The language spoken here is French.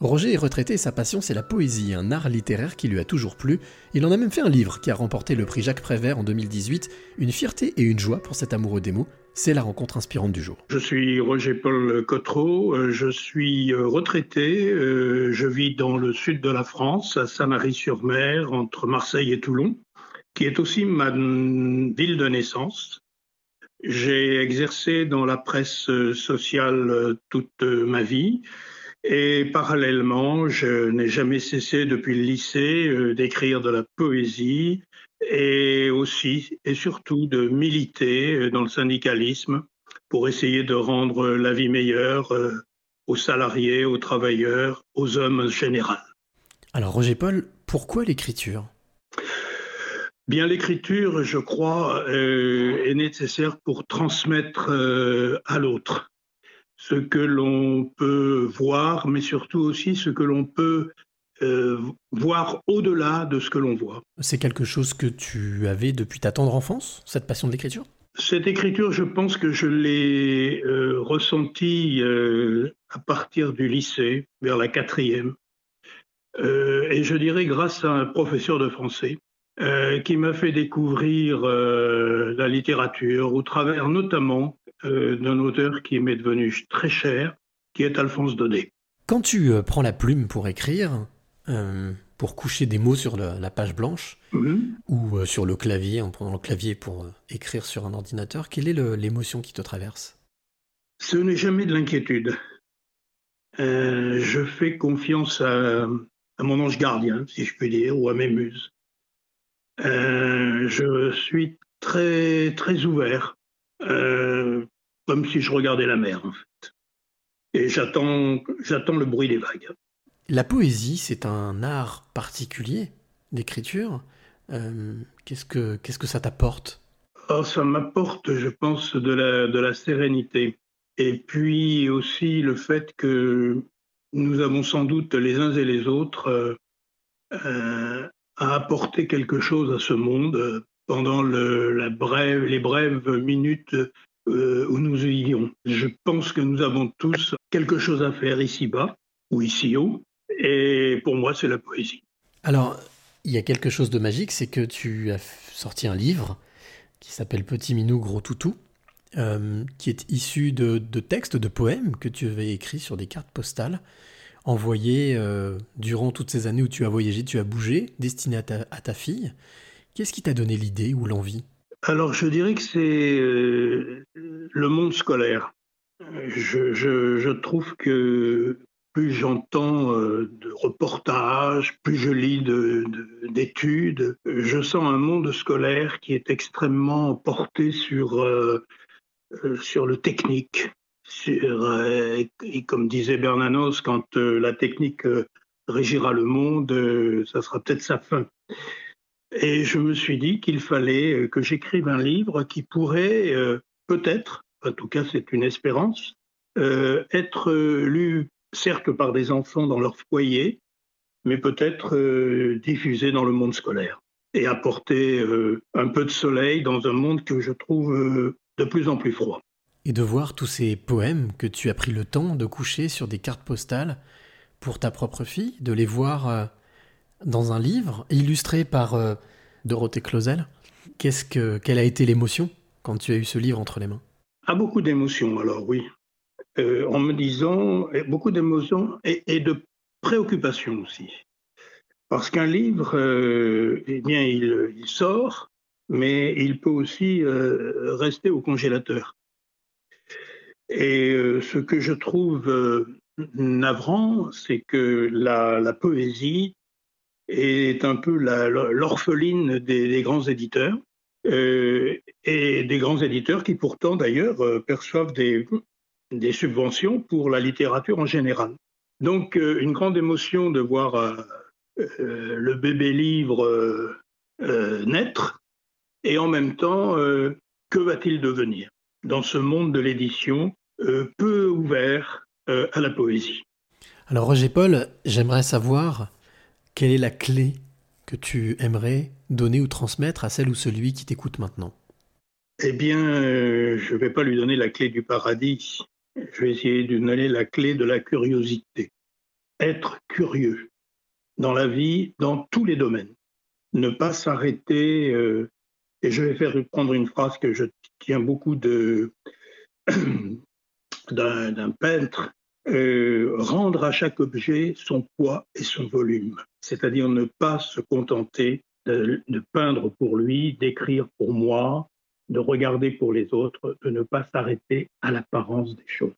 Roger est retraité et sa passion c'est la poésie, un art littéraire qui lui a toujours plu. Il en a même fait un livre qui a remporté le prix Jacques Prévert en 2018. Une fierté et une joie pour cet amoureux des mots. C'est la rencontre inspirante du jour. Je suis Roger-Paul Cotreau, euh, je suis euh, retraité, euh, je vis dans le sud de la France, à Saint-Marie-sur-Mer, entre Marseille et Toulon, qui est aussi ma ville de naissance. J'ai exercé dans la presse sociale toute ma vie. Et parallèlement, je n'ai jamais cessé depuis le lycée euh, d'écrire de la poésie et aussi et surtout de militer euh, dans le syndicalisme pour essayer de rendre la vie meilleure euh, aux salariés, aux travailleurs, aux hommes en général. Alors Roger Paul, pourquoi l'écriture? Bien, l'écriture, je crois, est nécessaire pour transmettre à l'autre ce que l'on peut voir, mais surtout aussi ce que l'on peut euh, voir au-delà de ce que l'on voit. C'est quelque chose que tu avais depuis ta tendre enfance, cette passion de l'écriture? Cette écriture, je pense que je l'ai euh, ressentie euh, à partir du lycée, vers la quatrième. et je dirais grâce à un professeur de français qui m'a fait découvrir la littérature au travers notamment euh, d'un auteur qui m'est devenu très cher, qui est Alphonse Daudet. Quand tu euh, prends la plume pour écrire, euh, pour coucher des mots sur la page blanche, mhm. ou sur le clavier, en prenant le clavier pour écrire sur un ordinateur, quelle est l'émotion qui te traverse? Ce n'est jamais de l'inquiétude. je fais confiance à, à, mon ange gardien, si je puis dire, ou à mes muses. je suis très, très ouvert euh, comme si je regardais la mer en fait. Et j'attends, j'attends le bruit des vagues. La poésie, c'est un art particulier d'écriture. Euh, qu'est-ce que qu'est-ce que ça t'apporte? Oh, Ça m'apporte, je pense, de la, de la sérénité. Et puis aussi le fait que nous avons sans doute les uns et les autres euh, euh à apporter quelque chose à ce monde pendant les brèves minutes euh, où nous vivions. Je pense que nous avons tous quelque chose à faire ici-bas ou ici-haut, et pour moi, c'est la poésie. Alors, il y a quelque chose de magique, c'est que tu as sorti un livre qui s'appelle Petit Minou Gros Toutou, euh, qui est issu de, textes, de poèmes que tu avais écrits sur des cartes postales, envoyés euh, durant toutes ces années où tu as voyagé, tu as bougé, destinés à ta fille. Qu'est-ce qui t'a donné l'idée ou l'envie? Alors, je dirais que c'est euh, le monde scolaire. Je, trouve que plus j'entends euh, de reportages, plus je lis d'études, je sens un monde scolaire qui est extrêmement porté sur, euh, sur le technique. Et comme disait Bernanos, quand la technique régira le monde, ça sera peut-être sa fin. Et je me suis dit qu'il fallait euh, que j'écrive un livre qui pourrait euh, peut-être, en tout cas c'est une espérance, euh, être lu certes par des enfants dans leur foyer, mais peut-être diffusé dans le monde scolaire et apporter un peu de soleil dans un monde que je trouve de plus en plus froid. Et de voir tous ces poèmes que tu as pris le temps de coucher sur des cartes postales pour ta propre fille, de les voir dans un livre illustré par euh, Dorothée Clausel. Qu'est-ce que, quelle a été l'émotion quand tu as eu ce livre entre les mains? Ah, beaucoup d'émotions, alors oui. Euh, en me disant, beaucoup d'émotions et, de préoccupations aussi. Parce qu'un livre, euh, eh bien, il, sort, mais il peut aussi rester au congélateur. Et ce que je trouve navrant, c'est que la poésie est un peu l'orpheline des, grands éditeurs, euh, et des grands éditeurs qui pourtant d'ailleurs euh, perçoivent des, subventions pour la littérature en général. Donc euh, une grande émotion de voir le bébé livre naître, et en même temps, que va-t-il devenir dans ce monde de l'édition peu ouvert à la poésie? Alors Roger Paul, j'aimerais savoir quelle est la clé que tu aimerais donner ou transmettre à celle ou celui qui t'écoute maintenant? Eh bien, euh, je ne vais pas lui donner la clé du paradis. Je vais essayer de lui donner la clé de la curiosité. être curieux dans la vie, dans tous les domaines. Ne pas s'arrêter. Euh, et je vais faire prendre une phrase que je tiens beaucoup d'un peintre. Euh, rendre à chaque objet son poids et son volume, c'est-à-dire ne pas se contenter de, de peindre pour lui, d'écrire pour moi, de regarder pour les autres, de ne pas s'arrêter à l'apparence des choses.